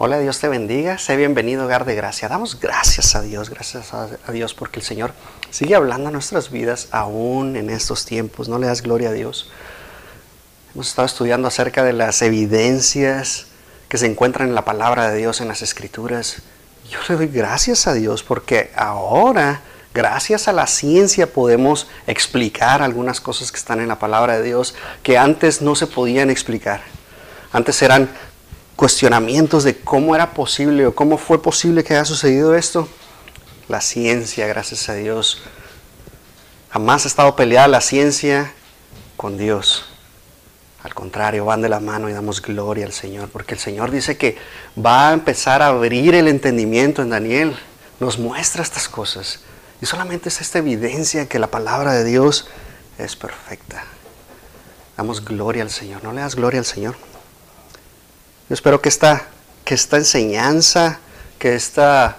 Hola, Dios te bendiga. Sé bienvenido, hogar de gracia. Damos gracias a Dios, gracias a, Dios porque el Señor sigue hablando a nuestras vidas aún en estos tiempos. ¿No le das gloria a Dios? Hemos estado estudiando acerca de las evidencias que se encuentran en la palabra de Dios, en las escrituras. Yo le doy gracias a Dios porque ahora, gracias a la ciencia, podemos explicar algunas cosas que están en la palabra de Dios que antes no se podían explicar. Antes eran cuestionamientos de cómo era posible o cómo fue posible que haya sucedido esto, la ciencia, gracias a Dios, jamás ha estado peleada la ciencia con Dios. Al contrario, van de la mano y damos gloria al Señor, porque el Señor dice que va a empezar a abrir el entendimiento en Daniel, nos muestra estas cosas. Y solamente es esta evidencia que la palabra de Dios es perfecta. Damos gloria al Señor. ¿No le das gloria al Señor? Yo espero que esta, que esta enseñanza, que esta,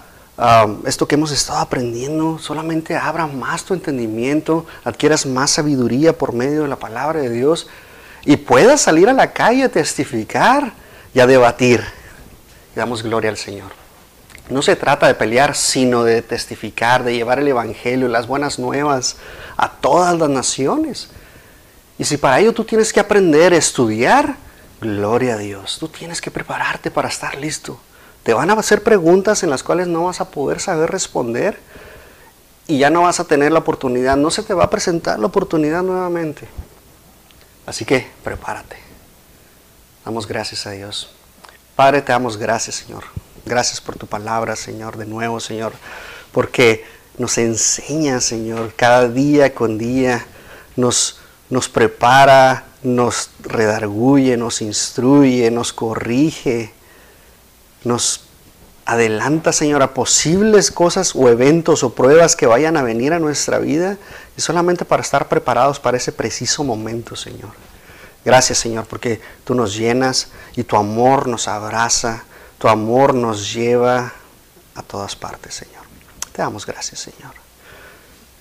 esto que hemos estado aprendiendo solamente abra más tu entendimiento, adquieras más sabiduría por medio de la palabra de Dios y puedas salir a la calle a testificar y a debatir. Y damos gloria al Señor. No se trata de pelear, sino de testificar, de llevar el Evangelio, las buenas nuevas a todas las naciones. Y si para ello tú tienes que aprender, estudiar, Gloria a Dios. Tú tienes que prepararte para estar listo. Te van a hacer preguntas en las cuales no vas a poder saber responder y ya no vas a tener la oportunidad. No se te va a presentar la oportunidad nuevamente. Así que prepárate. Damos gracias a Dios. Padre, te damos gracias, Señor. Gracias por tu palabra, Señor, de nuevo, Señor, porque nos enseña, Señor, cada día con día, nos, nos prepara, nos redarguye, nos instruye, nos corrige, nos adelanta, Señor, a posibles cosas o eventos o pruebas que vayan a venir a nuestra vida y solamente para estar preparados para ese preciso momento, Señor. Gracias, Señor, porque tú nos llenas y tu amor nos abraza, tu amor nos lleva a todas partes, Señor. Te damos gracias, Señor.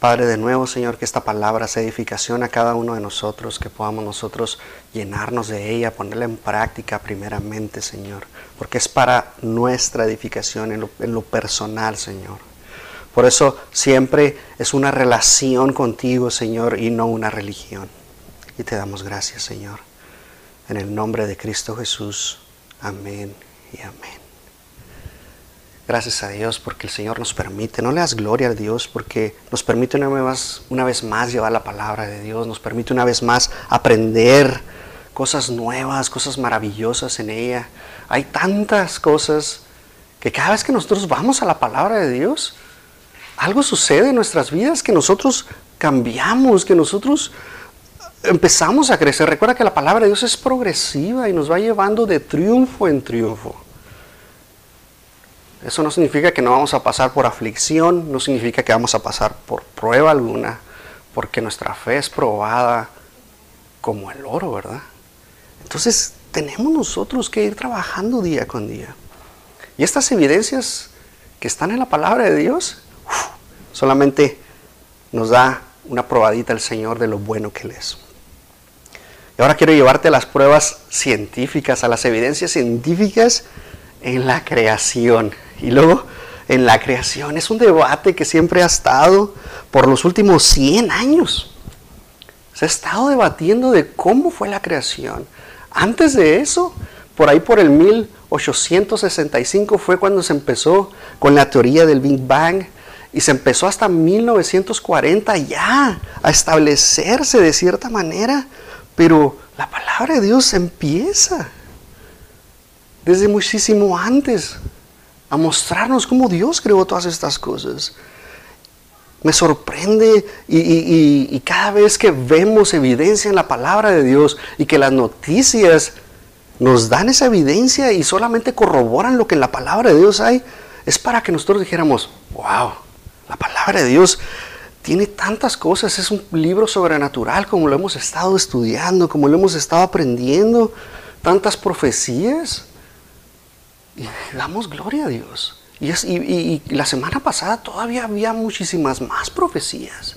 Padre, de nuevo, Señor, que esta palabra sea edificación a cada uno de nosotros, que podamos nosotros llenarnos de ella, ponerla en práctica primeramente, Señor, porque es para nuestra edificación en lo, en lo personal, Señor. Por eso siempre es una relación contigo, Señor, y no una religión. Y te damos gracias, Señor. En el nombre de Cristo Jesús. Amén y amén. Gracias a Dios porque el Señor nos permite, no le das gloria a Dios porque nos permite una vez, una vez más llevar la palabra de Dios, nos permite una vez más aprender cosas nuevas, cosas maravillosas en ella. Hay tantas cosas que cada vez que nosotros vamos a la palabra de Dios, algo sucede en nuestras vidas que nosotros cambiamos, que nosotros empezamos a crecer. Recuerda que la palabra de Dios es progresiva y nos va llevando de triunfo en triunfo. Eso no significa que no vamos a pasar por aflicción, no significa que vamos a pasar por prueba alguna, porque nuestra fe es probada como el oro, ¿verdad? Entonces tenemos nosotros que ir trabajando día con día. Y estas evidencias que están en la palabra de Dios, solamente nos da una probadita el Señor de lo bueno que Él es. Y ahora quiero llevarte a las pruebas científicas, a las evidencias científicas en la creación. Y luego en la creación es un debate que siempre ha estado por los últimos 100 años. Se ha estado debatiendo de cómo fue la creación. Antes de eso, por ahí por el 1865 fue cuando se empezó con la teoría del Big Bang y se empezó hasta 1940 ya a establecerse de cierta manera, pero la palabra de Dios empieza desde muchísimo antes a mostrarnos cómo Dios creó todas estas cosas. Me sorprende y, cada vez que vemos evidencia en la palabra de Dios y que las noticias nos dan esa evidencia y solamente corroboran lo que en la palabra de Dios hay, es para que nosotros dijéramos, wow, la palabra de Dios tiene tantas cosas, es un libro sobrenatural como lo hemos estado estudiando, como lo hemos estado aprendiendo, tantas profecías. Damos gloria a Dios. Y, y, la semana pasada todavía había muchísimas más profecías.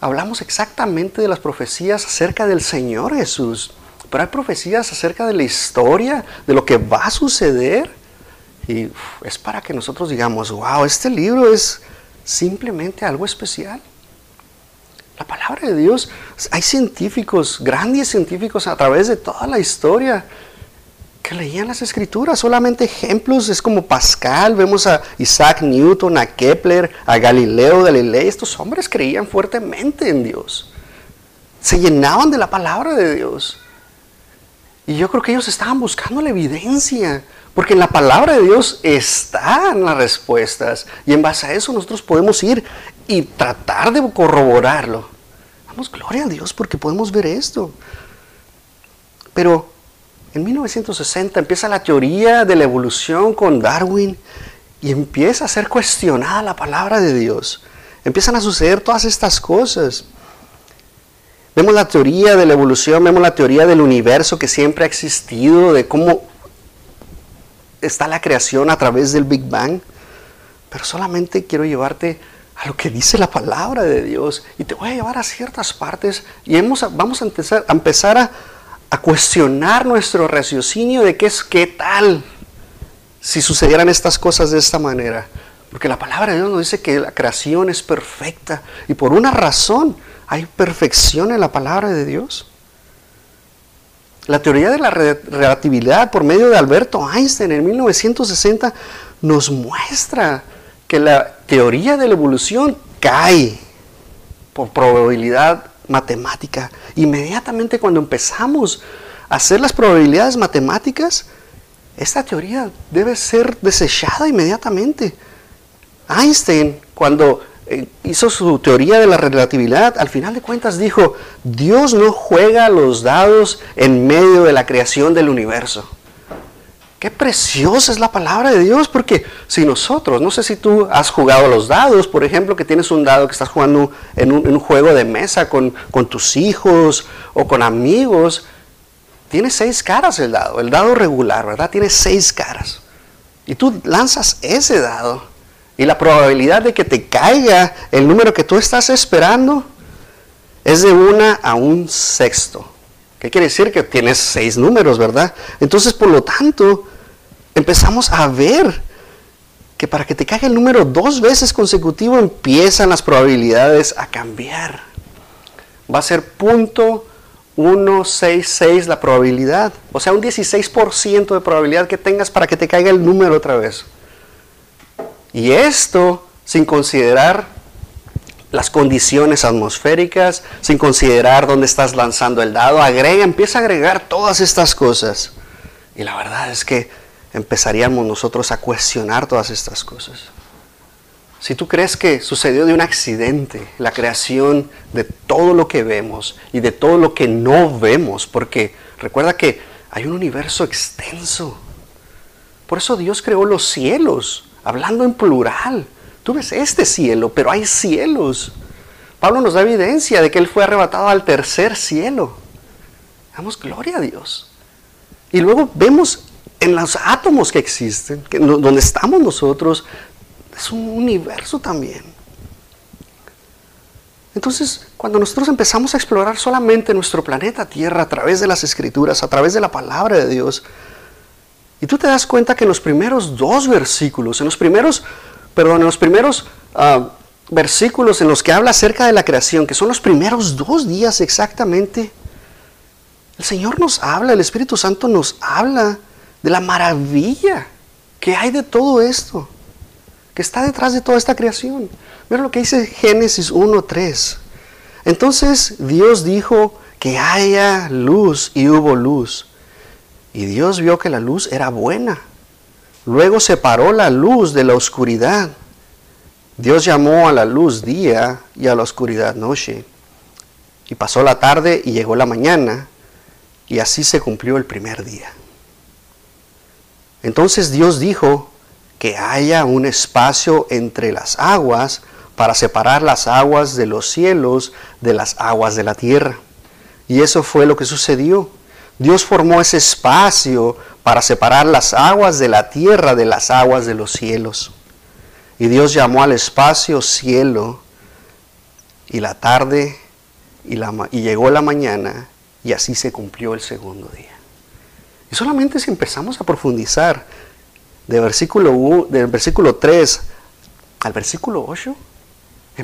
Hablamos exactamente de las profecías acerca del Señor Jesús. Pero hay profecías acerca de la historia, de lo que va a suceder. Y es para que nosotros digamos, wow, este libro es simplemente algo especial. La palabra de Dios, hay científicos, grandes científicos a través de toda la historia que leían las escrituras, solamente ejemplos, es como Pascal, vemos a Isaac Newton, a Kepler, a Galileo Galilei, estos hombres creían fuertemente en Dios, se llenaban de la palabra de Dios. Y yo creo que ellos estaban buscando la evidencia, porque en la palabra de Dios están las respuestas, y en base a eso nosotros podemos ir y tratar de corroborarlo. Damos gloria a Dios porque podemos ver esto. Pero en 1960 empieza la teoría de la evolución con Darwin y empieza a ser cuestionada la palabra de Dios. Empiezan a suceder todas estas cosas. Vemos la teoría de la evolución, vemos la teoría del universo que siempre ha existido, de cómo está la creación a través del Big Bang. Pero solamente quiero llevarte a lo que dice la palabra de Dios y te voy a llevar a ciertas partes y vamos a empezar, a a cuestionar nuestro raciocinio de qué es qué tal si sucedieran estas cosas de esta manera. Porque la palabra de Dios nos dice que la creación es perfecta y por una razón hay perfección en la palabra de Dios. La teoría de la relatividad por medio de Alberto Einstein en 1960 nos muestra que la teoría de la evolución cae por probabilidad matemática. Inmediatamente cuando empezamos a hacer las probabilidades matemáticas, esta teoría debe ser desechada inmediatamente. Einstein, cuando eh, hizo su teoría de la relatividad, al final de cuentas dijo, Dios no juega los dados en medio de la creación del universo. Preciosa es la palabra de Dios, porque si nosotros, no sé si tú has jugado los dados, por ejemplo, que tienes un dado que estás jugando en un, juego de mesa con, con, tus hijos o con amigos, tiene seis caras el dado, el dado regular, ¿verdad? Tiene seis caras. Y tú lanzas ese dado y la probabilidad de que te caiga el número que tú estás esperando es de una a un sexto. ¿Qué quiere decir? Que tienes seis números, ¿verdad? Entonces, por lo tanto, empezamos a ver que para que te caiga el número dos veces consecutivo empiezan las probabilidades a cambiar. Va a ser punto 166 la probabilidad. O sea, un 16% de probabilidad que tengas para que te caiga el número otra vez. Y esto sin considerar las condiciones atmosféricas, sin considerar dónde estás lanzando el dado, agrega, empieza a agregar todas estas cosas. Y la verdad es que empezaríamos nosotros a cuestionar todas estas cosas. Si tú crees que sucedió de un accidente la creación de todo lo que vemos y de todo lo que no vemos, porque recuerda que hay un universo extenso. Por eso Dios creó los cielos, hablando en plural. Tú ves este cielo, pero hay cielos. Pablo nos da evidencia de que él fue arrebatado al tercer cielo. Damos gloria a Dios. Y luego vemos en los átomos que existen, que donde estamos nosotros, es un universo también. Entonces, cuando nosotros empezamos a explorar solamente nuestro planeta Tierra a través de las escrituras, a través de la palabra de Dios, y tú te das cuenta que en los primeros dos versículos, en los primeros perdón, en los primeros ah, versículos en los que habla acerca de la creación, que son los primeros dos días exactamente, el Señor nos habla, el Espíritu Santo nos habla de la maravilla que hay de todo esto, que está detrás de toda esta creación. Mira lo que dice Génesis 1.3. Entonces Dios dijo que haya luz y hubo luz. Y Dios vio que la luz era buena. Luego separó la luz de la oscuridad. Dios llamó a la luz día y a la oscuridad noche. Y pasó la tarde y llegó la mañana, y así se cumplió el primer día. Entonces Dios dijo que haya un espacio entre las aguas para separar las aguas de los cielos de las aguas de la tierra. Y eso fue lo que sucedió. Dios formó ese espacio para separar las aguas de la tierra de las aguas de los cielos. Y Dios llamó al espacio cielo y la tarde y, llegó la mañana y así se cumplió el segundo día. Y solamente si empezamos a profundizar de versículo, del versículo 3 al versículo 8,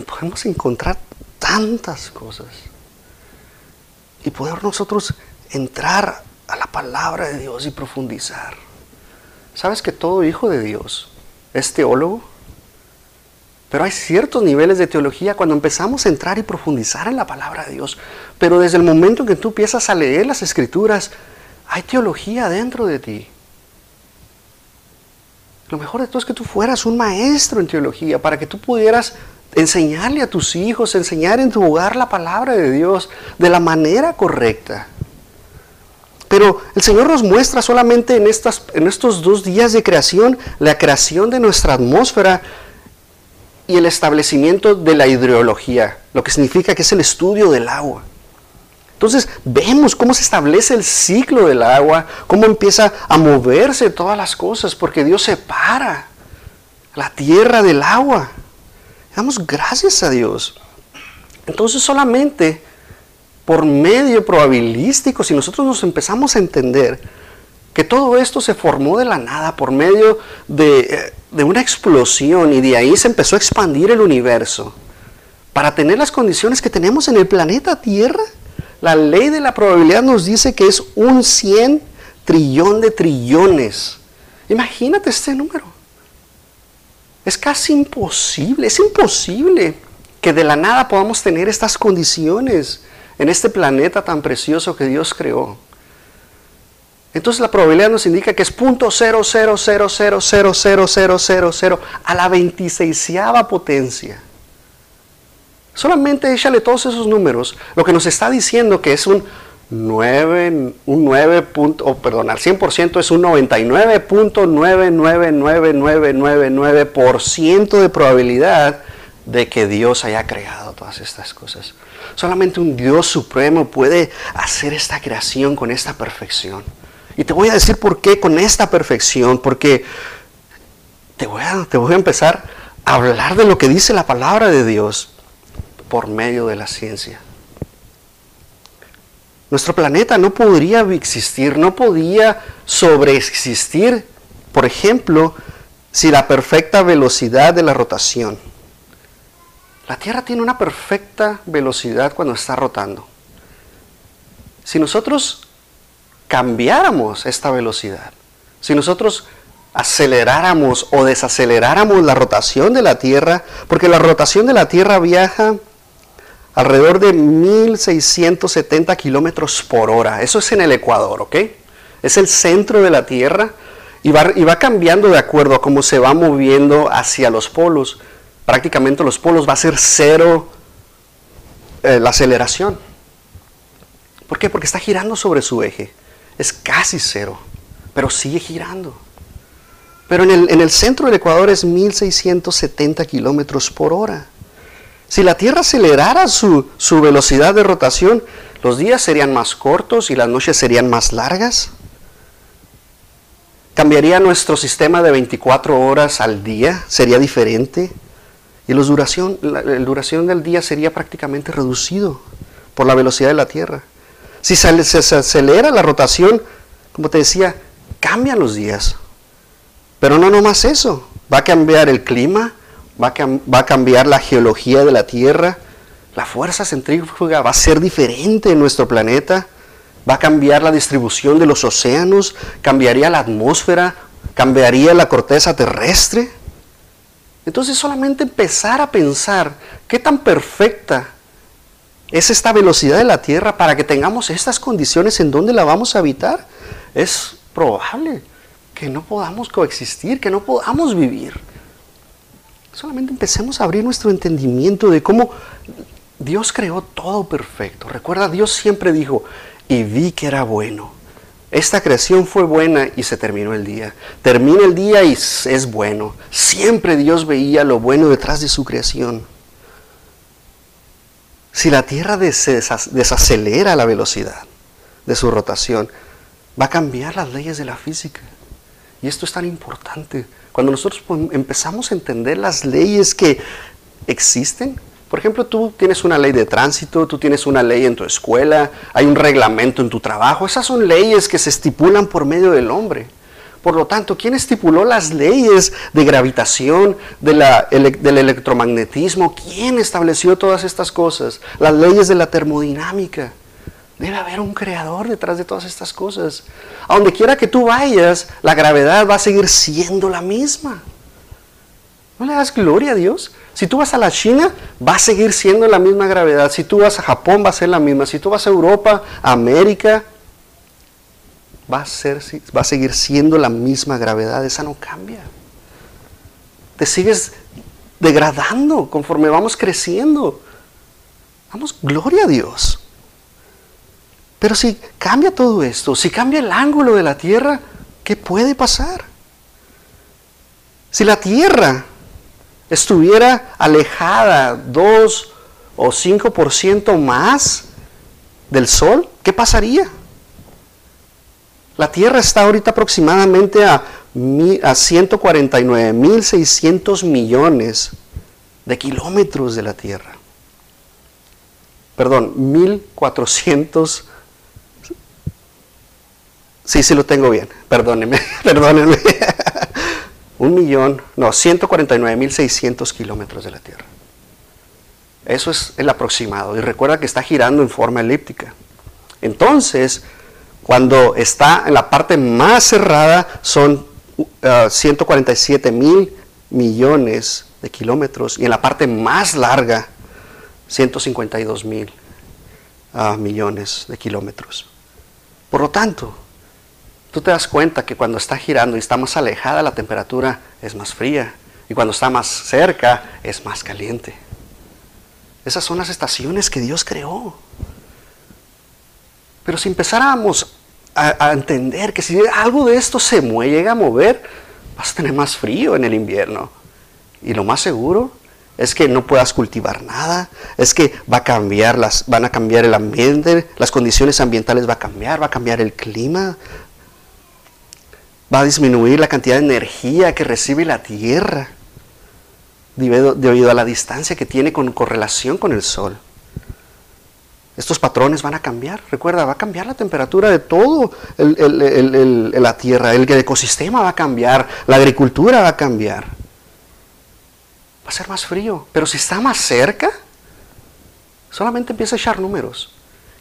podemos encontrar tantas cosas. Y poder nosotros entrar a la palabra de Dios y profundizar. ¿Sabes que todo hijo de Dios es teólogo? Pero hay ciertos niveles de teología cuando empezamos a entrar y profundizar en la palabra de Dios. Pero desde el momento en que tú empiezas a leer las escrituras, hay teología dentro de ti. Lo mejor de todo es que tú fueras un maestro en teología para que tú pudieras enseñarle a tus hijos, enseñar en tu hogar la palabra de Dios de la manera correcta. Pero el Señor nos muestra solamente en, estas, en estos dos días de creación la creación de nuestra atmósfera y el establecimiento de la hidrología, lo que significa que es el estudio del agua. Entonces vemos cómo se establece el ciclo del agua, cómo empieza a moverse todas las cosas, porque Dios separa la tierra del agua. Damos gracias a Dios. Entonces solamente por medio probabilístico, si nosotros nos empezamos a entender que todo esto se formó de la nada, por medio de, eh, de una explosión, y de ahí se empezó a expandir el universo, para tener las condiciones que tenemos en el planeta Tierra, la ley de la probabilidad nos dice que es un 100 trillón de trillones. Imagínate este número. Es casi imposible, es imposible que de la nada podamos tener estas condiciones en este planeta tan precioso que Dios creó. Entonces la probabilidad nos indica que es .000000000 a la 26 potencia. Solamente échale todos esos números. Lo que nos está diciendo que es un 9, un 9 punto, perdón, al 100% es un 99.999999% de probabilidad de que Dios haya creado todas estas cosas. Solamente un Dios supremo puede hacer esta creación con esta perfección. Y te voy a decir por qué con esta perfección, porque te voy a, te voy a empezar a hablar de lo que dice la palabra de Dios por medio de la ciencia. Nuestro planeta no podría existir, no podía sobreexistir, por ejemplo, si la perfecta velocidad de la rotación. La Tierra tiene una perfecta velocidad cuando está rotando. Si nosotros cambiáramos esta velocidad, si nosotros aceleráramos o desaceleráramos la rotación de la Tierra, porque la rotación de la Tierra viaja alrededor de 1670 kilómetros por hora. Eso es en el Ecuador, ¿ok? Es el centro de la Tierra y va, y va cambiando de acuerdo a cómo se va moviendo hacia los polos. Prácticamente los polos va a ser cero eh, la aceleración. ¿Por qué? Porque está girando sobre su eje. Es casi cero, pero sigue girando. Pero en el, en el centro del Ecuador es 1670 kilómetros por hora. Si la Tierra acelerara su, velocidad de rotación, los días serían más cortos y las noches serían más largas. Cambiaría nuestro sistema de 24 horas al día, sería diferente. Y la duración, la, duración del día sería prácticamente reducido por la velocidad de la Tierra. Si se, se acelera la rotación, como te decía, cambian los días. Pero no nomás eso, va a cambiar el clima, va a, cambiar la geología de la Tierra, la fuerza centrífuga va a ser diferente en nuestro planeta, va a cambiar la distribución de los océanos, cambiaría la atmósfera, cambiaría la corteza terrestre. Entonces solamente empezar a pensar qué tan perfecta es esta velocidad de la Tierra para que tengamos estas condiciones en donde la vamos a habitar, es probable que no podamos coexistir, que no podamos vivir. Solamente empecemos a abrir nuestro entendimiento de cómo Dios creó todo perfecto. Recuerda, Dios siempre dijo, y vi que era bueno. Esta creación fue buena y se terminó el día. Termina el día y es bueno. Siempre Dios veía lo bueno detrás de su creación. Si la Tierra desacelera la velocidad de su rotación, va a cambiar las leyes de la física. Y esto es tan importante. Cuando nosotros empezamos a entender las leyes que existen, Por ejemplo, tú tienes una ley de tránsito, tú tienes una ley en tu escuela, hay un reglamento en tu trabajo. Esas son leyes que se estipulan por medio del hombre. Por lo tanto, ¿quién estipuló las leyes de gravitación, del electromagnetismo? ¿Quién estableció todas estas cosas? Las leyes de la termodinámica. Debe haber un creador detrás de todas estas cosas. A donde quiera que tú vayas, la gravedad va a seguir siendo la misma. ¿No le das gloria a Dios? Si tú vas a la China, va a seguir siendo la misma gravedad. Si tú vas a Japón, va a ser la misma. Si tú vas a Europa, a América, va a, ser, va a seguir siendo la misma gravedad. Esa no cambia. Te sigues degradando conforme vamos creciendo. Vamos, gloria a Dios. Pero si cambia todo esto, si cambia el ángulo de la Tierra, ¿qué puede pasar? Si la Tierra estuviera alejada 2 o 5% más del Sol, ¿qué pasaría? La Tierra está ahorita aproximadamente a, a 149.600 millones de kilómetros de la Tierra. Perdón, 1.400 Sí, sí lo tengo bien. Perdónenme, perdónenme. Un millón, no, 149.600 kilómetros de la Tierra. Eso es el aproximado. Y recuerda que está girando en forma elíptica. Entonces, cuando está en la parte más cerrada, son 147 uh, mil millones de kilómetros. Y en la parte más larga, 152 mil uh, millones de kilómetros. Por lo tanto, tú te das cuenta que cuando está girando y está más alejada la temperatura es más fría y cuando está más cerca es más caliente. Esas son las estaciones que Dios creó. Pero si empezáramos a, entender que si algo de esto se mueve, llega a mover, vas a tener más frío en el invierno. Y lo más seguro es que no puedas cultivar nada, es que va a cambiar las, van a cambiar el ambiente, las condiciones ambientales va a cambiar, va a cambiar el clima, va a disminuir la cantidad de energía que recibe la Tierra debido, a la distancia que tiene con correlación con el Sol. Estos patrones van a cambiar. Recuerda, va a cambiar la temperatura de todo la Tierra. El ecosistema va a cambiar. La agricultura va a cambiar. Va a ser más frío. Pero si está más cerca, solamente empieza a echar números.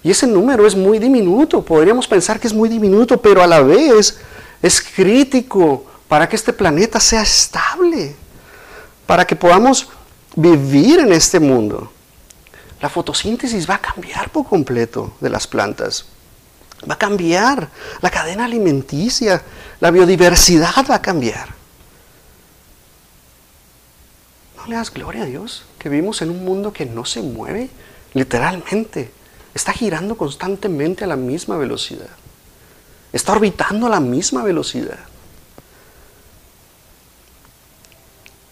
Y ese número es muy diminuto. Podríamos pensar que es muy diminuto, pero a la vez es crítico para que este planeta sea estable, para que podamos vivir en este mundo. La fotosíntesis va a cambiar por completo de las plantas. Va a cambiar la cadena alimenticia, la biodiversidad va a cambiar. ¿No le das gloria a Dios que vivimos en un mundo que no se mueve? Literalmente, está girando constantemente a la misma velocidad. Está orbitando a la misma velocidad.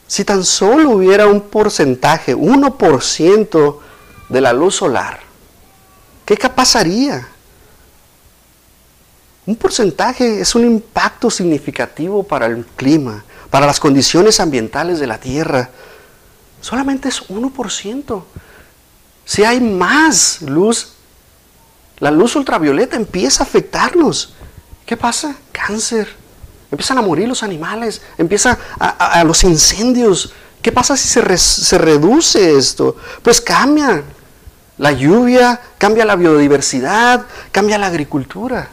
Si tan solo hubiera un porcentaje, 1% de la luz solar, ¿qué pasaría? Un porcentaje es un impacto significativo para el clima, para las condiciones ambientales de la Tierra. Solamente es 1%. Si hay más luz, la luz ultravioleta empieza a afectarnos. ¿Qué pasa? Cáncer. Empiezan a morir los animales, empiezan a, los incendios. ¿Qué pasa si se, se reduce esto? Pues cambia la lluvia, cambia la biodiversidad, cambia la agricultura.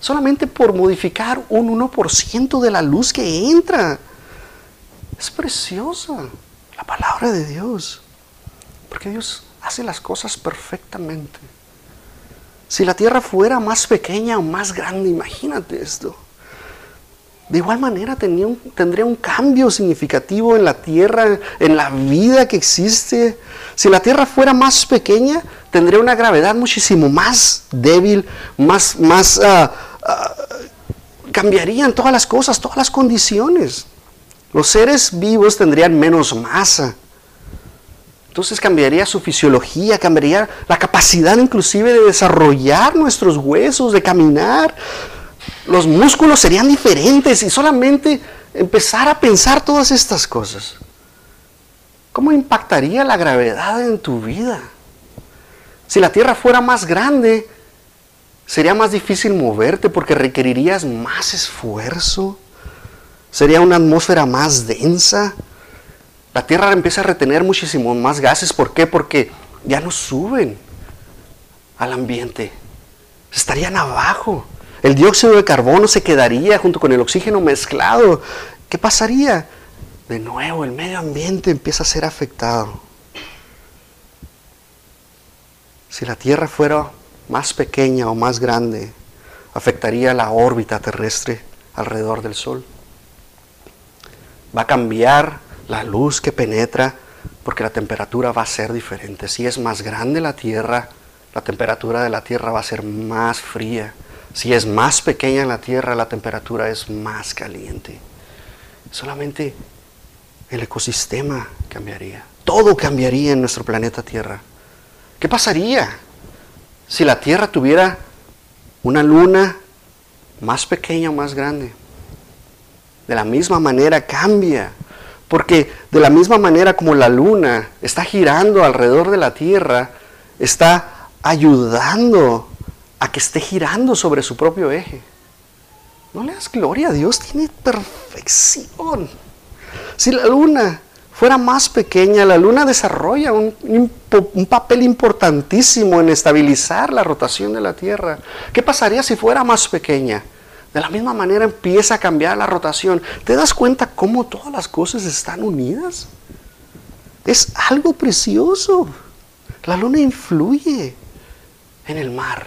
Solamente por modificar un 1% de la luz que entra. Es preciosa la palabra de Dios. Porque Dios hace las cosas perfectamente. Si la tierra fuera más pequeña o más grande, imagínate esto. De igual manera tendría un cambio significativo en la tierra, en la vida que existe. Si la tierra fuera más pequeña, tendría una gravedad muchísimo más débil, más, más uh, cambiarían todas las cosas, todas las condiciones. Los seres vivos tendrían menos masa, entonces cambiaría su fisiología, cambiaría la capacidad inclusive de desarrollar nuestros huesos, de caminar. Los músculos serían diferentes y solamente empezar a pensar todas estas cosas. ¿Cómo impactaría la gravedad en tu vida? Si la Tierra fuera más grande, sería más difícil moverte porque requerirías más esfuerzo. Sería una atmósfera más densa. La Tierra empieza a retener muchísimo más gases. ¿Por qué? Porque ya no suben al ambiente. Estarían abajo. El dióxido de carbono se quedaría junto con el oxígeno mezclado. ¿Qué pasaría? De nuevo, el medio ambiente empieza a ser afectado. Si la Tierra fuera más pequeña o más grande, afectaría la órbita terrestre alrededor del Sol. Va a cambiar la luz que penetra porque la temperatura va a ser diferente. Si es más grande la Tierra, la temperatura de la Tierra va a ser más fría. Si es más pequeña la Tierra, la temperatura es más caliente. Solamente el ecosistema cambiaría. Todo cambiaría en nuestro planeta Tierra. ¿Qué pasaría si la Tierra tuviera una luna más pequeña o más grande? De la misma manera cambia. Porque de la misma manera como la luna está girando alrededor de la Tierra, está ayudando a que esté girando sobre su propio eje. No le das gloria a Dios, tiene perfección. Si la luna fuera más pequeña, la luna desarrolla un, un, papel importantísimo en estabilizar la rotación de la Tierra. ¿Qué pasaría si fuera más pequeña? De la misma manera empieza a cambiar la rotación. ¿Te das cuenta cómo todas las cosas están unidas? Es algo precioso. La luna influye en el mar.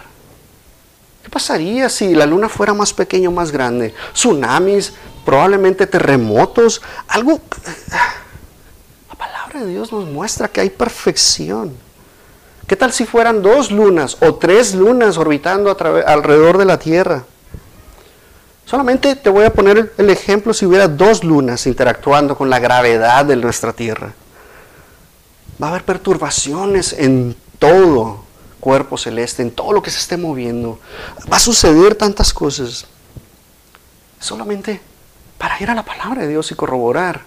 ¿Qué pasaría si la luna fuera más pequeña o más grande? Tsunamis, probablemente terremotos, algo... La palabra de Dios nos muestra que hay perfección. ¿Qué tal si fueran dos lunas o tres lunas orbitando alrededor de la Tierra? Solamente te voy a poner el ejemplo si hubiera dos lunas interactuando con la gravedad de nuestra Tierra. Va a haber perturbaciones en todo cuerpo celeste, en todo lo que se esté moviendo. Va a suceder tantas cosas. Solamente para ir a la palabra de Dios y corroborar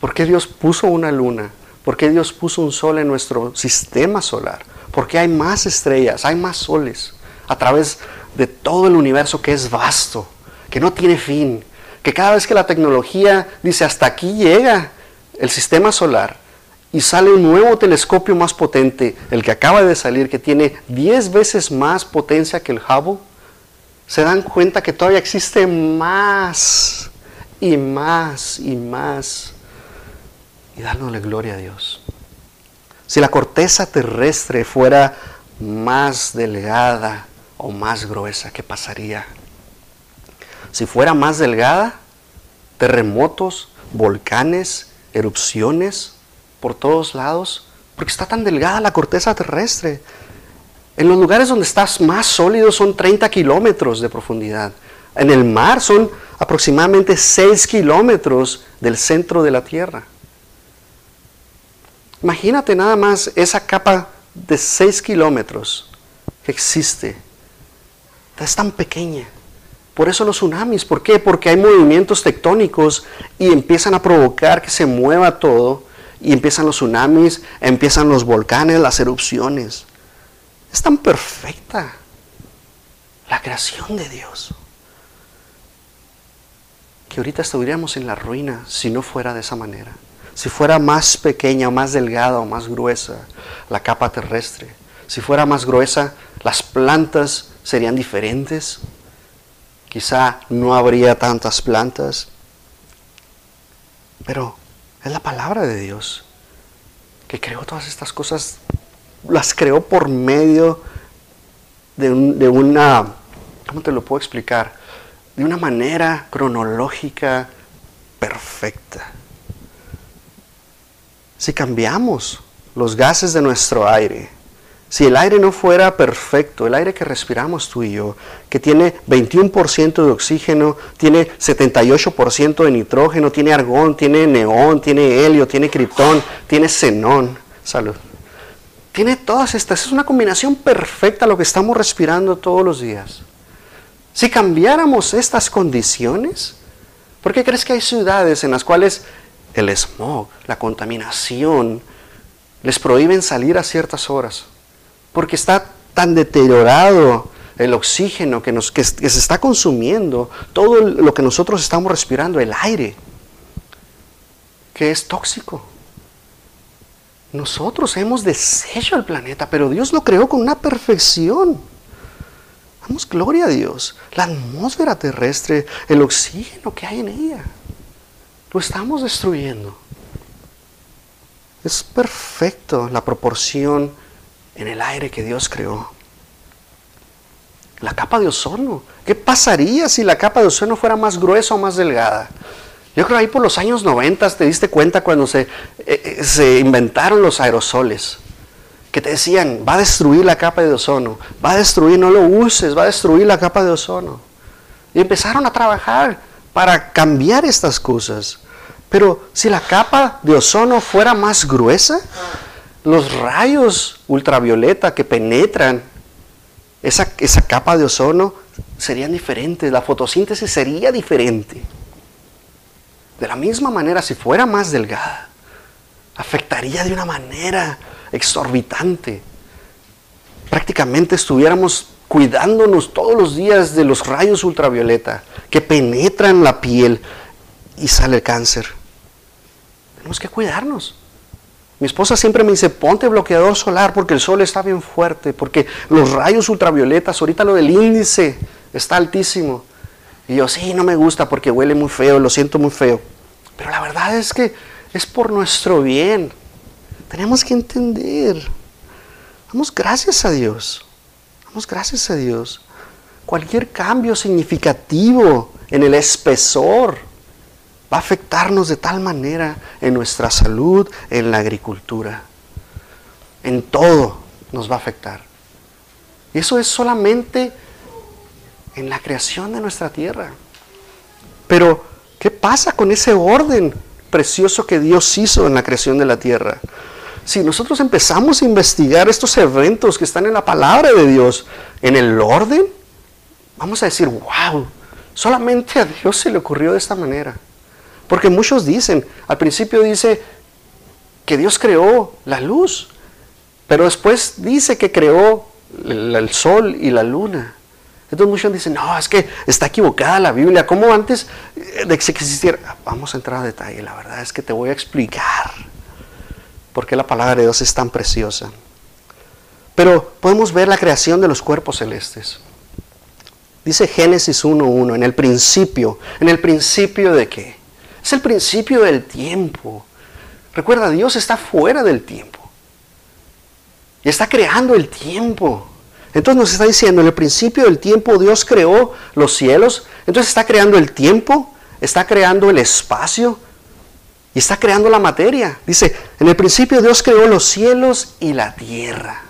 por qué Dios puso una luna, por qué Dios puso un sol en nuestro sistema solar, por qué hay más estrellas, hay más soles a través de todo el universo que es vasto, que no tiene fin, que cada vez que la tecnología dice hasta aquí llega el sistema solar y sale un nuevo telescopio más potente, el que acaba de salir, que tiene 10 veces más potencia que el Hubble, se dan cuenta que todavía existe más y más y más. Y dándole gloria a Dios. Si la corteza terrestre fuera más delgada o más gruesa, ¿qué pasaría? Si fuera más delgada, terremotos, volcanes, erupciones por todos lados, porque está tan delgada la corteza terrestre. En los lugares donde estás más sólido son 30 kilómetros de profundidad. En el mar son aproximadamente 6 kilómetros del centro de la Tierra. Imagínate nada más esa capa de 6 kilómetros que existe. Es tan pequeña. Por eso los tsunamis. ¿Por qué? Porque hay movimientos tectónicos y empiezan a provocar que se mueva todo. Y empiezan los tsunamis, empiezan los volcanes, las erupciones. Es tan perfecta la creación de Dios que ahorita estuviéramos en la ruina si no fuera de esa manera. Si fuera más pequeña o más delgada o más gruesa la capa terrestre, si fuera más gruesa, las plantas serían diferentes. Quizá no habría tantas plantas. Pero es la palabra de Dios que creó todas estas cosas. Las creó por medio de, una, ¿cómo te lo puedo explicar? de una manera cronológica perfecta. Si cambiamos los gases de nuestro aire, si el aire no fuera perfecto, el aire que respiramos tú y yo, que tiene 21% de oxígeno, tiene 78% de nitrógeno, tiene argón, tiene neón, tiene helio, tiene criptón, tiene xenón, salud. Tiene todas estas, es una combinación perfecta lo que estamos respirando todos los días. Si cambiáramos estas condiciones, ¿por qué crees que hay ciudades en las cuales el smog, la contaminación, les prohíben salir a ciertas horas, porque está tan deteriorado el oxígeno que, nos, que, se está consumiendo, todo lo que nosotros estamos respirando, el aire, que es tóxico. Nosotros hemos deshecho el planeta, pero Dios lo creó con una perfección. Damos gloria a Dios. La atmósfera terrestre, el oxígeno que hay en ella, lo estamos destruyendo. Es perfecto la proporción en el aire que Dios creó. La capa de ozono. ¿Qué pasaría si la capa de ozono fuera más gruesa o más delgada? Yo creo ahí por los años 90 te diste cuenta cuando se, eh, eh, se inventaron los aerosoles. Que te decían, va a destruir la capa de ozono. Va a destruir, no lo uses, va a destruir la capa de ozono. Y empezaron a trabajar para cambiar estas cosas. Pero si la capa de ozono fuera más gruesa, los rayos ultravioleta que penetran esa, esa capa de ozono serían diferentes, la fotosíntesis sería diferente. De la misma manera, si fuera más delgada, afectaría de una manera exorbitante. Prácticamente estuviéramos cuidándonos todos los días de los rayos ultravioleta que penetran la piel y sale el cáncer. Tenemos que cuidarnos. Mi esposa siempre me dice, ponte bloqueador solar porque el sol está bien fuerte, porque los rayos ultravioletas, ahorita lo del índice está altísimo. Y yo, sí, no me gusta porque huele muy feo, lo siento muy feo. Pero la verdad es que es por nuestro bien. Tenemos que entender. Damos gracias a Dios. Damos gracias a Dios. Cualquier cambio significativo en el espesor va a afectarnos de tal manera en nuestra salud, en la agricultura. En todo nos va a afectar. Y eso es solamente en la creación de nuestra tierra. Pero, ¿qué pasa con ese orden precioso que Dios hizo en la creación de la tierra? Si nosotros empezamos a investigar estos eventos que están en la palabra de Dios, en el orden, vamos a decir, wow, solamente a Dios se le ocurrió de esta manera. Porque muchos dicen, al principio dice que Dios creó la luz, pero después dice que creó el, sol y la luna. Entonces muchos dicen, no, es que está equivocada la Biblia. ¿Cómo antes de que existiera? Vamos a entrar a detalle. La verdad es que te voy a explicar por qué la palabra de Dios es tan preciosa. Pero podemos ver la creación de los cuerpos celestes. Dice Génesis 1.1, en el principio. ¿En el principio de qué? Es el principio del tiempo. Recuerda, Dios está fuera del tiempo. Y está creando el tiempo. Entonces nos está diciendo, en el principio del tiempo Dios creó los cielos. Entonces está creando el tiempo, está creando el espacio y está creando la materia. Dice, en el principio Dios creó los cielos y la tierra.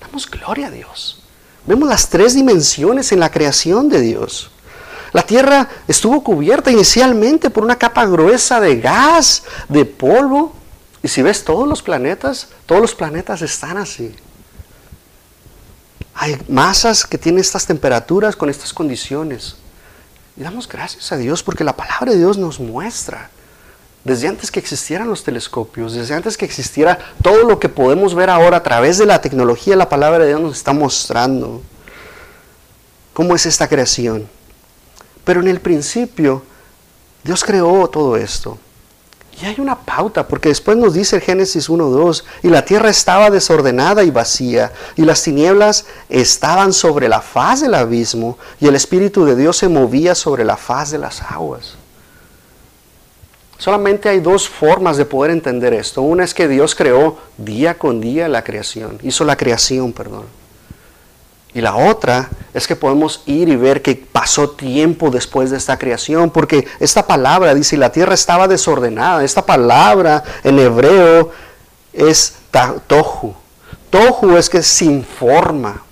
Damos gloria a Dios. Vemos las tres dimensiones en la creación de Dios. La Tierra estuvo cubierta inicialmente por una capa gruesa de gas, de polvo. Y si ves todos los planetas, todos los planetas están así. Hay masas que tienen estas temperaturas con estas condiciones. Y damos gracias a Dios porque la palabra de Dios nos muestra, desde antes que existieran los telescopios, desde antes que existiera todo lo que podemos ver ahora a través de la tecnología, la palabra de Dios nos está mostrando cómo es esta creación. Pero en el principio, Dios creó todo esto. Y hay una pauta, porque después nos dice Génesis 1.2, y la tierra estaba desordenada y vacía, y las tinieblas estaban sobre la faz del abismo, y el Espíritu de Dios se movía sobre la faz de las aguas. Solamente hay dos formas de poder entender esto. Una es que Dios creó día con día la creación, hizo la creación, perdón. Y la otra es que podemos ir y ver que pasó tiempo después de esta creación, porque esta palabra dice, la tierra estaba desordenada. Esta palabra en hebreo es tohu. Tohu es que sin forma.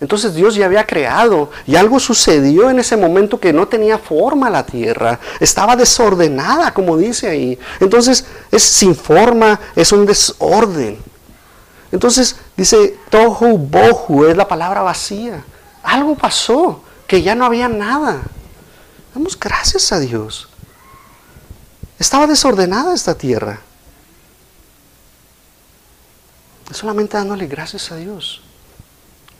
Entonces Dios ya había creado y algo sucedió en ese momento que no tenía forma la tierra. Estaba desordenada, como dice ahí. Entonces es sin forma, es un desorden. Entonces dice, tohu bohu es la palabra vacía. Algo pasó, que ya no había nada. Damos gracias a Dios. Estaba desordenada esta tierra. Solamente dándole gracias a Dios.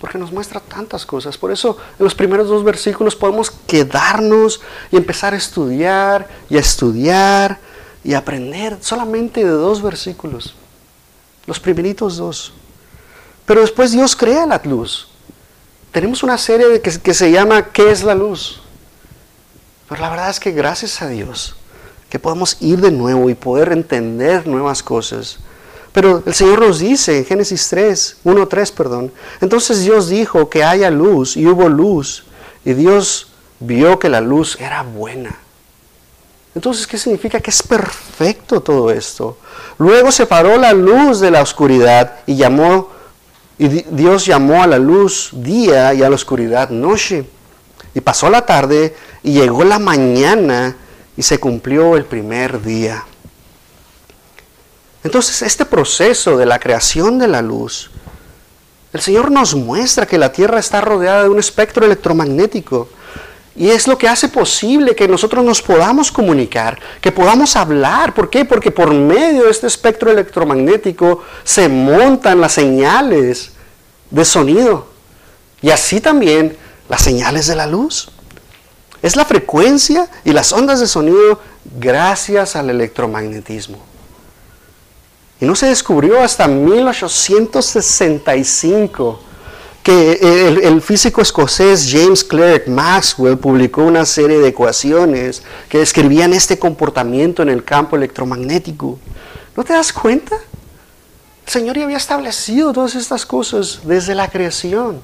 Porque nos muestra tantas cosas. Por eso en los primeros dos versículos podemos quedarnos y empezar a estudiar y a estudiar y aprender solamente de dos versículos. Los primeritos dos. Pero después Dios crea la luz. Tenemos una serie que, que se llama ¿Qué es la luz? Pero la verdad es que gracias a Dios que podemos ir de nuevo y poder entender nuevas cosas. Pero el Señor nos dice en Génesis 3, 1, 3, perdón. Entonces Dios dijo que haya luz y hubo luz. Y Dios vio que la luz era buena. Entonces, ¿qué significa? Que es perfecto todo esto. Luego separó la luz de la oscuridad y llamó, y Dios llamó a la luz día y a la oscuridad noche. Y pasó la tarde y llegó la mañana y se cumplió el primer día. Entonces, este proceso de la creación de la luz, el Señor nos muestra que la Tierra está rodeada de un espectro electromagnético y es lo que hace posible que nosotros nos podamos comunicar, que podamos hablar. ¿Por qué? Porque por medio de este espectro electromagnético se montan las señales de sonido. Y así también las señales de la luz. Es la frecuencia y las ondas de sonido gracias al electromagnetismo. Y no se descubrió hasta 1865 que el, físico escocés James Clerk Maxwell publicó una serie de ecuaciones que describían este comportamiento en el campo electromagnético. ¿No te das cuenta? El Señor ya había establecido todas estas cosas desde la creación.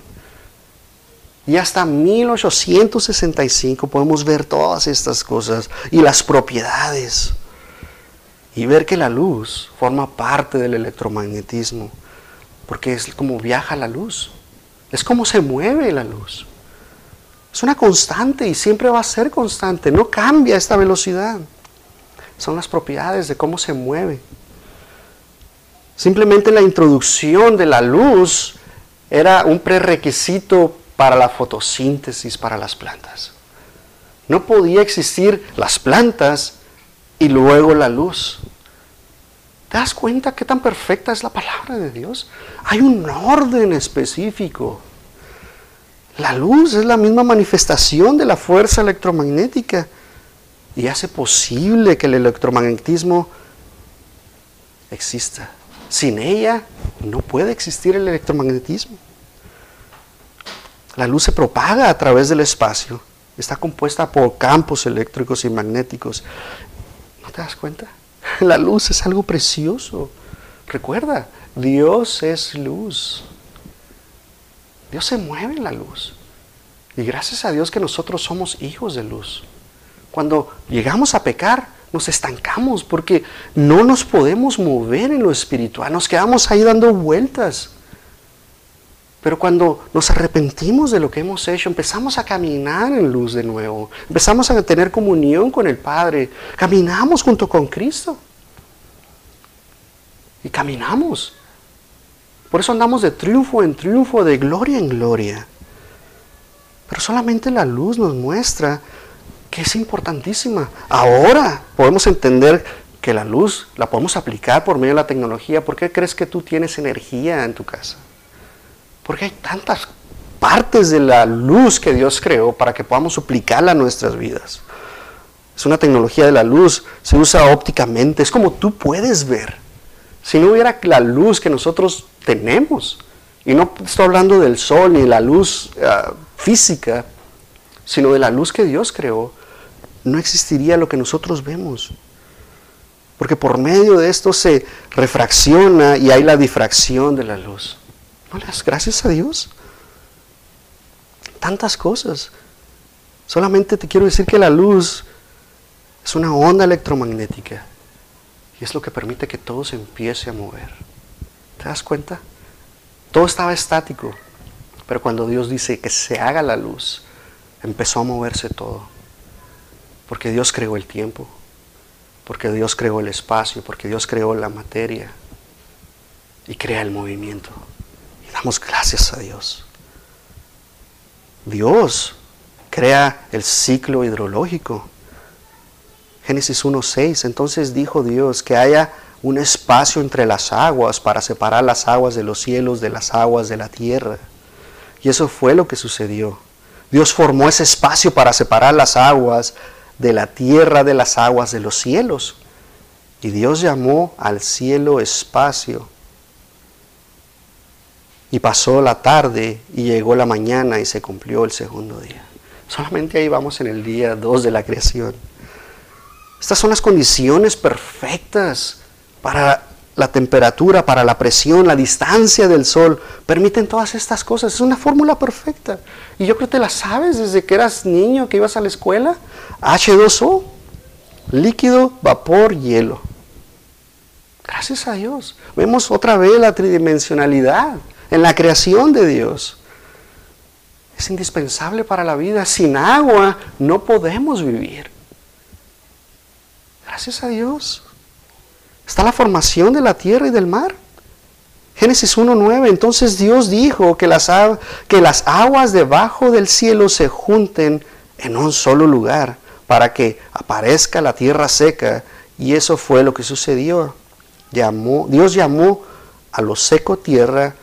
Y hasta 1865 podemos ver todas estas cosas y las propiedades. Y ver que la luz forma parte del electromagnetismo. Porque es como viaja la luz. Es como se mueve la luz. Es una constante y siempre va a ser constante. No cambia esta velocidad. Son las propiedades de cómo se mueve. Simplemente la introducción de la luz era un prerequisito para la fotosíntesis para las plantas. No podía existir las plantas y luego la luz. ¿Te das cuenta qué tan perfecta es la palabra de Dios? Hay un orden específico. La luz es la misma manifestación de la fuerza electromagnética y hace posible que el electromagnetismo exista. Sin ella no puede existir el electromagnetismo. La luz se propaga a través del espacio. Está compuesta por campos eléctricos y magnéticos. ¿No te das cuenta? La luz es algo precioso. Recuerda, Dios es luz. Dios se mueve en la luz. Y gracias a Dios que nosotros somos hijos de luz. Cuando llegamos a pecar, nos estancamos porque no nos podemos mover en lo espiritual. Nos quedamos ahí dando vueltas. Pero cuando nos arrepentimos de lo que hemos hecho, empezamos a caminar en luz de nuevo. Empezamos a tener comunión con el Padre. Caminamos junto con Cristo. Y caminamos. Por eso andamos de triunfo en triunfo, de gloria en gloria. Pero solamente la luz nos muestra que es importantísima. Ahora podemos entender que la luz la podemos aplicar por medio de la tecnología. ¿Por qué crees que tú tienes energía en tu casa? Porque hay tantas partes de la luz que Dios creó para que podamos aplicarla a nuestras vidas. Es una tecnología de la luz, se usa ópticamente, es como tú puedes ver. Si no hubiera la luz que nosotros tenemos, y no estoy hablando del sol ni la luz ah, física, sino de la luz que Dios creó, no existiría lo que nosotros vemos. Porque por medio de esto se refracciona y hay la difracción de la luz. ¿No le das gracias a Dios? Tantas cosas. Solamente te quiero decir que la luz es una onda electromagnética es lo que permite que todo se empiece a mover. ¿Te das cuenta? Todo estaba estático, pero cuando Dios dice que se haga la luz, empezó a moverse todo. Porque Dios creó el tiempo, porque Dios creó el espacio, porque Dios creó la materia y crea el movimiento. Y damos gracias a Dios. Dios crea el ciclo hidrológico Génesis 1.6, entonces dijo Dios que haya un espacio entre las aguas para separar las aguas de los cielos de las aguas de la tierra. Y eso fue lo que sucedió. Dios formó ese espacio para separar las aguas de la tierra de las aguas de los cielos. Y Dios llamó al cielo espacio. Y pasó la tarde y llegó la mañana y se cumplió el segundo día. Solamente ahí vamos en el día 2 de la creación. Estas son las condiciones perfectas para la temperatura, para la presión, la distancia del sol. Permiten todas estas cosas. Es una fórmula perfecta. Y yo creo que te la sabes desde que eras niño, que ibas a la escuela. H2O, líquido, vapor, hielo. Gracias a Dios. Vemos otra vez la tridimensionalidad en la creación de Dios. Es indispensable para la vida. Sin agua no podemos vivir. Gracias a Dios. Está la formación de la tierra y del mar. Génesis 1.9, entonces Dios dijo que las, que las aguas debajo del cielo se junten en un solo lugar para que aparezca la tierra seca. Y eso fue lo que sucedió. Llamó, Dios llamó a lo seco tierra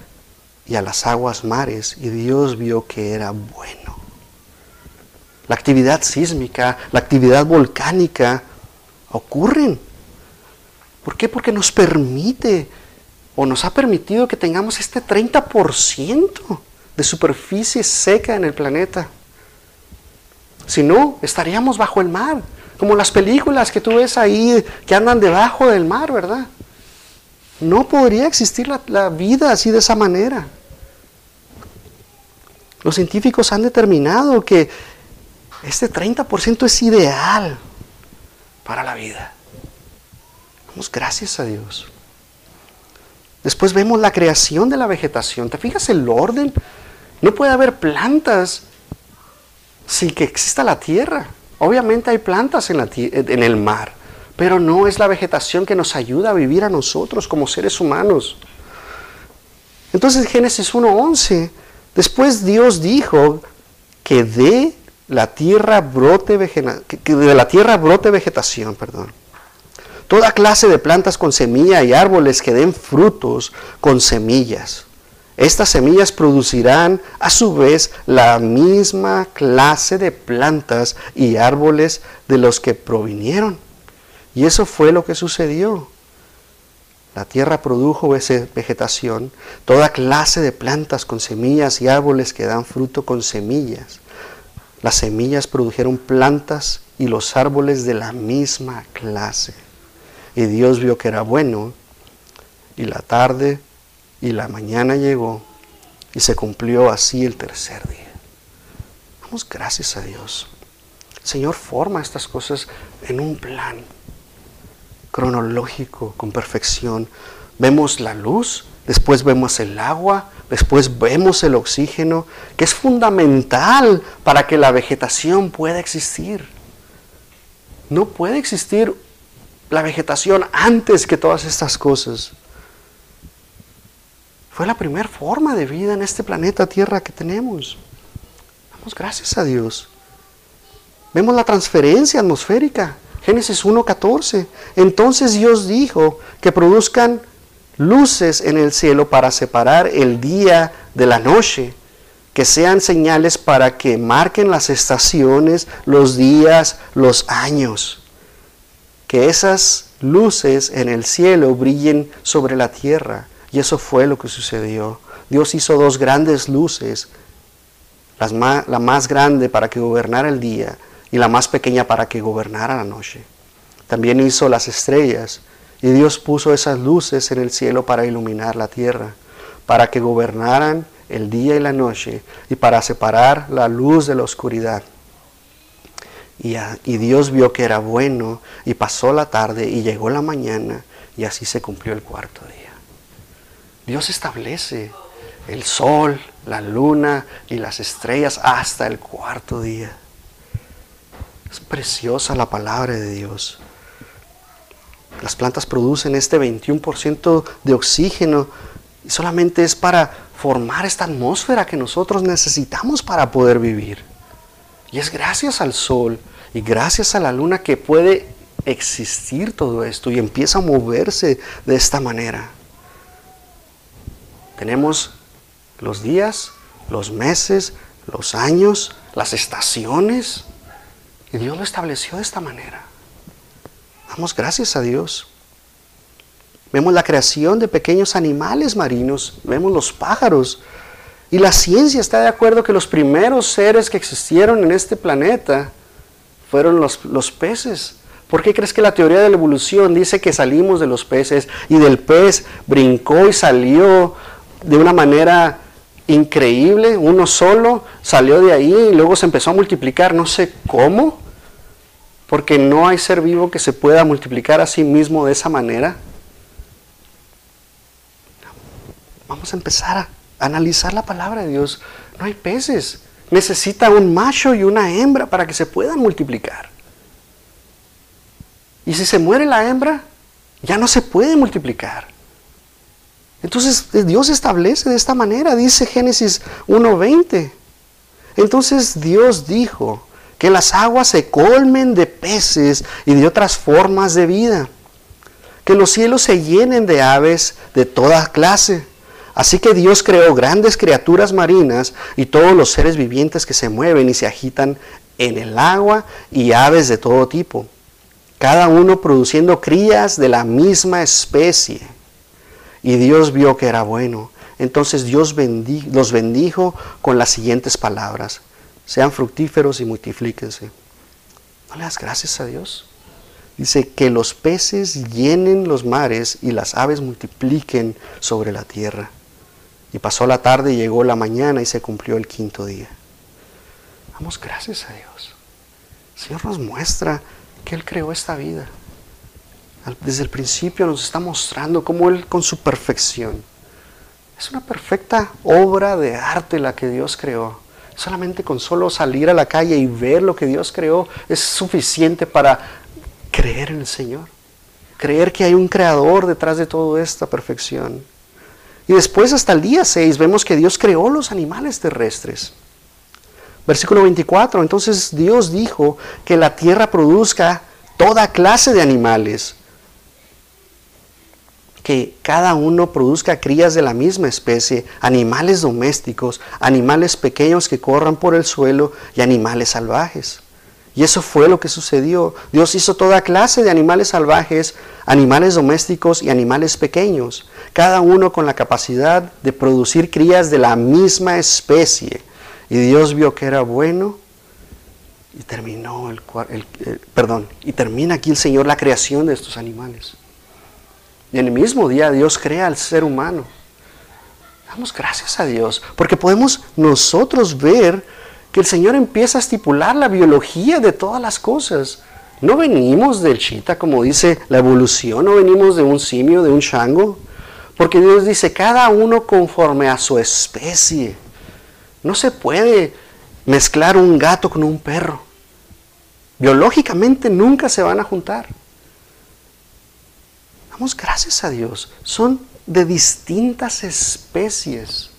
y a las aguas mares y Dios vio que era bueno. La actividad sísmica, la actividad volcánica ocurren. ¿Por qué? Porque nos permite o nos ha permitido que tengamos este 30% de superficie seca en el planeta. Si no, estaríamos bajo el mar, como las películas que tú ves ahí que andan debajo del mar, ¿verdad? No podría existir la, la vida así de esa manera. Los científicos han determinado que este 30% es ideal para la vida. Damos gracias a Dios. Después vemos la creación de la vegetación. ¿Te fijas el orden? No puede haber plantas sin que exista la tierra. Obviamente hay plantas en, la en el mar, pero no es la vegetación que nos ayuda a vivir a nosotros como seres humanos. Entonces Génesis 1.11, después Dios dijo que de la tierra brote, que de la tierra brote vegetación, perdón toda clase de plantas con semilla y árboles que den frutos con semillas. Estas semillas producirán a su vez la misma clase de plantas y árboles de los que provinieron. Y eso fue lo que sucedió. La tierra produjo vegetación, toda clase de plantas con semillas y árboles que dan fruto con semillas. Las semillas produjeron plantas y los árboles de la misma clase. Y Dios vio que era bueno. Y la tarde y la mañana llegó y se cumplió así el tercer día. Damos gracias a Dios. El Señor forma estas cosas en un plan cronológico, con perfección. Vemos la luz, después vemos el agua, después vemos el oxígeno, que es fundamental para que la vegetación pueda existir. No puede existir la vegetación antes que todas estas cosas. Fue la primera forma de vida en este planeta Tierra que tenemos. Damos gracias a Dios. Vemos la transferencia atmosférica. Génesis 1.14. Entonces Dios dijo que produzcan luces en el cielo para separar el día de la noche, que sean señales para que marquen las estaciones, los días, los años que esas luces en el cielo brillen sobre la tierra. Y eso fue lo que sucedió. Dios hizo dos grandes luces, la más grande para que gobernara el día y la más pequeña para que gobernara la noche. También hizo las estrellas y Dios puso esas luces en el cielo para iluminar la tierra, para que gobernaran el día y la noche y para separar la luz de la oscuridad. Y, Dios vio que era bueno y pasó la tarde y llegó la mañana y así se cumplió el cuarto día. Dios establece el sol, la luna y las estrellas hasta el cuarto día. Es preciosa la palabra de Dios. Las plantas producen este 21% de oxígeno y solamente es para formar esta atmósfera que nosotros necesitamos para poder vivir. Y es gracias al sol y gracias a la luna que puede existir todo esto y empieza a moverse de esta manera. Tenemos los días, los meses, los años, las estaciones. Y Dios lo estableció de esta manera. Damos gracias a Dios. Vemos la creación de pequeños animales marinos, vemos los pájaros. Y la ciencia está de acuerdo que los primeros seres que existieron en este planeta fueron los, los peces. ¿Por qué crees que la teoría de la evolución dice que salimos de los peces y del pez brincó y salió de una manera increíble, uno solo salió de ahí y luego se empezó a multiplicar, no sé cómo, porque no hay ser vivo que se pueda multiplicar a sí mismo de esa manera. Vamos a empezar a analizar la palabra de Dios. No hay peces, necesita un macho y una hembra para que se puedan multiplicar. Y si se muere la hembra, ya no se puede multiplicar. Entonces Dios establece de esta manera, dice Génesis 1.20. Entonces Dios dijo que las aguas se colmen de peces y de otras formas de vida, que los cielos se llenen de aves de toda clase. Así que Dios creó grandes criaturas marinas y todos los seres vivientes que se mueven y se agitan en el agua y aves de todo tipo, cada uno produciendo crías de la misma especie. Y Dios vio que era bueno. Entonces Dios los bendijo con las siguientes palabras. Sean fructíferos y multiplíquense. ¿No le das gracias a Dios? Dice que los peces llenen los mares y las aves multipliquen sobre la tierra. Y pasó la tarde y llegó la mañana y se cumplió el quinto día. Damos gracias a Dios. El Señor nos muestra que Él creó esta vida desde el principio nos está mostrando cómo Él con su perfección. Es una perfecta obra de arte la que Dios creó. Solamente con solo salir a la calle y ver lo que Dios creó es suficiente para creer en el Señor. Creer que hay un creador detrás de toda esta perfección. Y después hasta el día 6 vemos que Dios creó los animales terrestres. Versículo 24, entonces Dios dijo que la tierra produzca toda clase de animales que cada uno produzca crías de la misma especie, animales domésticos, animales pequeños que corran por el suelo y animales salvajes. Y eso fue lo que sucedió. Dios hizo toda clase de animales salvajes, animales domésticos y animales pequeños, cada uno con la capacidad de producir crías de la misma especie. Y Dios vio que era bueno y terminó perdón, y termina aquí el Señor la creación de estos animales. En el mismo día Dios crea al ser humano. Damos gracias a Dios, porque podemos nosotros ver que el Señor empieza a estipular la biología de todas las cosas. No venimos del chita, como dice la evolución, no venimos de un simio, de un chango, porque Dios dice, cada uno conforme a su especie. No se puede mezclar un gato con un perro. Biológicamente nunca se van a juntar gracias a Dios. Son de distintas especies.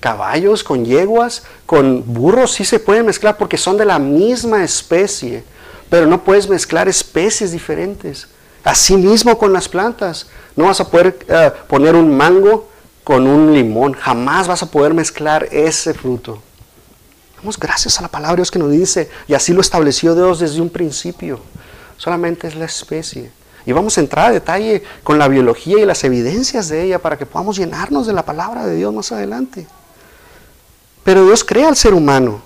Caballos con yeguas, con burros sí se pueden mezclar porque son de la misma especie, pero no puedes mezclar especies diferentes. Asimismo con las plantas, no vas a poder eh, poner un mango con un limón, jamás vas a poder mezclar ese fruto. Damos gracias a la palabra de Dios que nos dice, y así lo estableció Dios desde un principio. Solamente es la especie. Y vamos a entrar a detalle con la biología y las evidencias de ella para que podamos llenarnos de la palabra de Dios más adelante. Pero Dios crea al ser humano.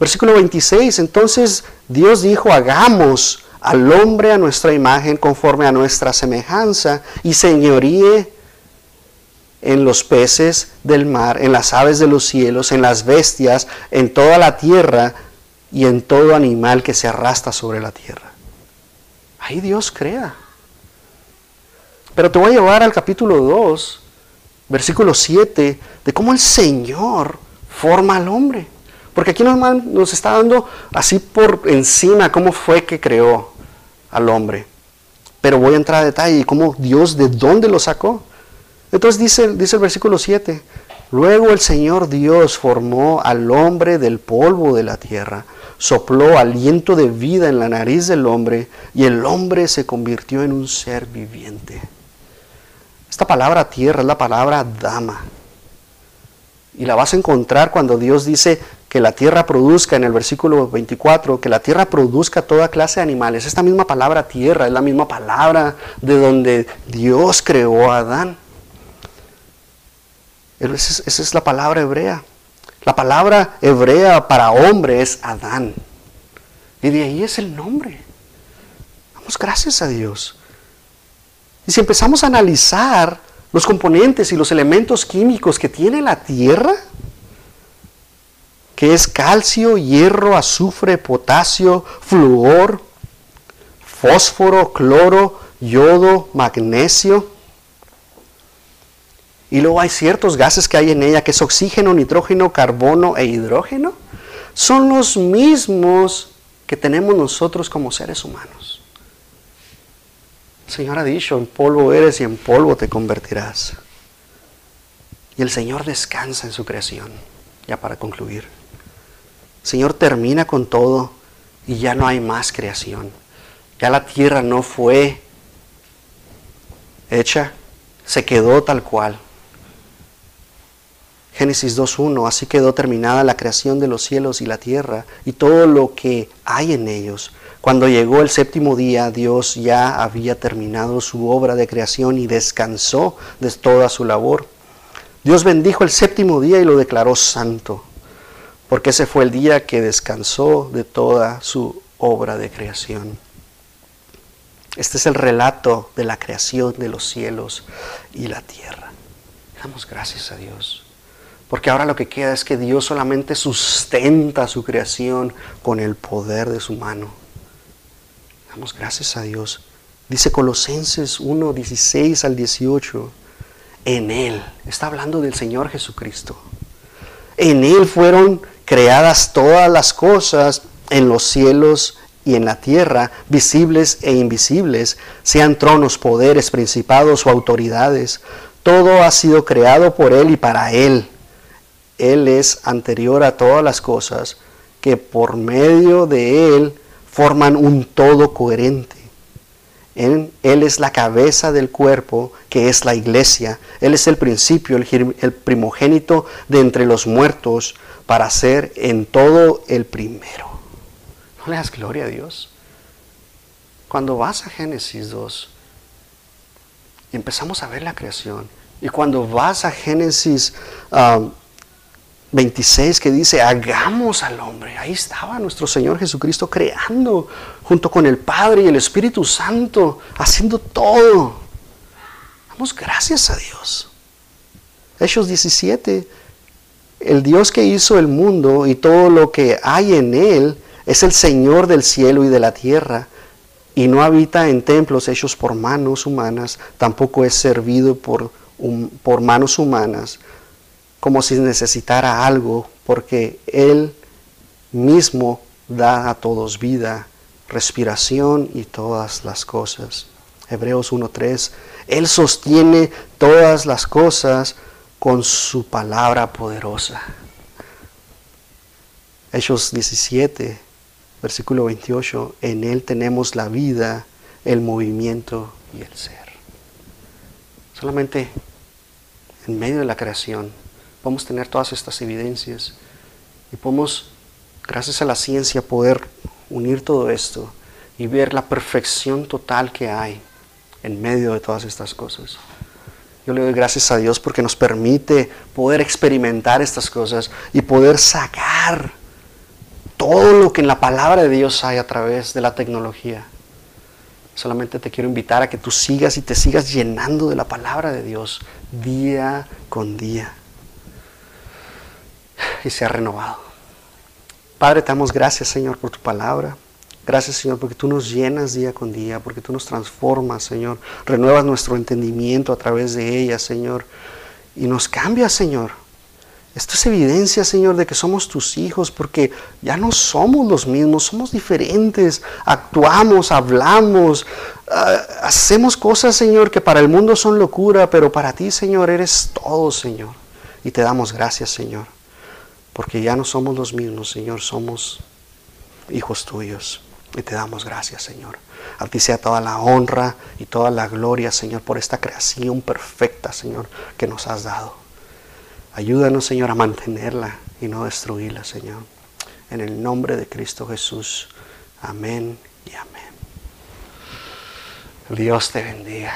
Versículo 26, entonces Dios dijo, hagamos al hombre a nuestra imagen conforme a nuestra semejanza y señoríe en los peces del mar, en las aves de los cielos, en las bestias, en toda la tierra y en todo animal que se arrastra sobre la tierra. Ahí Dios crea. Pero te voy a llevar al capítulo 2, versículo 7, de cómo el Señor forma al hombre. Porque aquí nos, nos está dando así por encima cómo fue que creó al hombre. Pero voy a entrar a detalle y cómo Dios de dónde lo sacó. Entonces dice, dice el versículo 7, Luego el Señor Dios formó al hombre del polvo de la tierra, sopló aliento de vida en la nariz del hombre y el hombre se convirtió en un ser viviente. Esta palabra tierra es la palabra dama. Y la vas a encontrar cuando Dios dice que la tierra produzca, en el versículo 24, que la tierra produzca toda clase de animales. Esta misma palabra tierra es la misma palabra de donde Dios creó a Adán. Esa es la palabra hebrea. La palabra hebrea para hombre es Adán. Y de ahí es el nombre. Damos gracias a Dios. Y si empezamos a analizar los componentes y los elementos químicos que tiene la Tierra, que es calcio, hierro, azufre, potasio, flúor, fósforo, cloro, yodo, magnesio, y luego hay ciertos gases que hay en ella, que es oxígeno, nitrógeno, carbono e hidrógeno. Son los mismos que tenemos nosotros como seres humanos. Señor ha dicho, en polvo eres y en polvo te convertirás. Y el Señor descansa en su creación. Ya para concluir. El Señor termina con todo y ya no hay más creación. Ya la tierra no fue hecha, se quedó tal cual. Génesis 2.1, así quedó terminada la creación de los cielos y la tierra y todo lo que hay en ellos. Cuando llegó el séptimo día, Dios ya había terminado su obra de creación y descansó de toda su labor. Dios bendijo el séptimo día y lo declaró santo, porque ese fue el día que descansó de toda su obra de creación. Este es el relato de la creación de los cielos y la tierra. Damos gracias a Dios. Porque ahora lo que queda es que Dios solamente sustenta su creación con el poder de su mano. Damos gracias a Dios. Dice Colosenses 1, 16 al 18. En Él, está hablando del Señor Jesucristo. En Él fueron creadas todas las cosas en los cielos y en la tierra, visibles e invisibles, sean tronos, poderes, principados o autoridades. Todo ha sido creado por Él y para Él él es anterior a todas las cosas, que por medio de Él forman un todo coherente. Él, es la cabeza del cuerpo, que es la iglesia. Él es el principio, el, primogénito de entre los muertos, para ser en todo el primero. ¿No le das gloria a Dios? Cuando vas a Génesis 2 y empezamos a ver la creación, y cuando vas a Génesis um, 26 que dice, hagamos al hombre. Ahí estaba nuestro Señor Jesucristo creando junto con el Padre y el Espíritu Santo, haciendo todo. Damos gracias a Dios. Hechos 17, el Dios que hizo el mundo y todo lo que hay en él es el Señor del cielo y de la tierra y no habita en templos hechos por manos humanas, tampoco es servido por, por manos humanas, como si necesitara algo, porque Él mismo da a todos vida, respiración y todas las cosas. Hebreos 1.3, Él sostiene todas las cosas con su palabra poderosa. Hechos 17, versículo 28, en Él tenemos la vida, el movimiento y el ser. Solamente en medio de la creación podemos tener todas estas evidencias y podemos, gracias a la ciencia, poder unir todo esto y ver la perfección total que hay en medio de todas estas cosas. Yo le doy gracias a Dios porque nos permite poder experimentar estas cosas y poder sacar todo lo que en la palabra de Dios hay a través de la tecnología. Solamente te quiero invitar a que tú sigas y te sigas llenando de la palabra de Dios día con día y se ha renovado. Padre, te damos gracias, Señor, por tu palabra. Gracias, Señor, porque tú nos llenas día con día, porque tú nos transformas, Señor. Renuevas nuestro entendimiento a través de ella, Señor. Y nos cambias, Señor. Esto es evidencia, Señor, de que somos tus hijos, porque ya no somos los mismos, somos diferentes. Actuamos, hablamos, ah, hacemos cosas, Señor, que para el mundo son locura, pero para ti, Señor, eres todo, Señor. Y te damos gracias, Señor, porque ya no somos los mismos, Señor, somos hijos tuyos. Y te damos gracias, Señor. A ti sea toda la honra y toda la gloria, Señor, por esta creación perfecta, Señor, que nos has dado. Ayúdanos, Señor, a mantenerla y no destruirla, Señor. En el nombre de Cristo Jesús. Amén y amén. Dios te bendiga.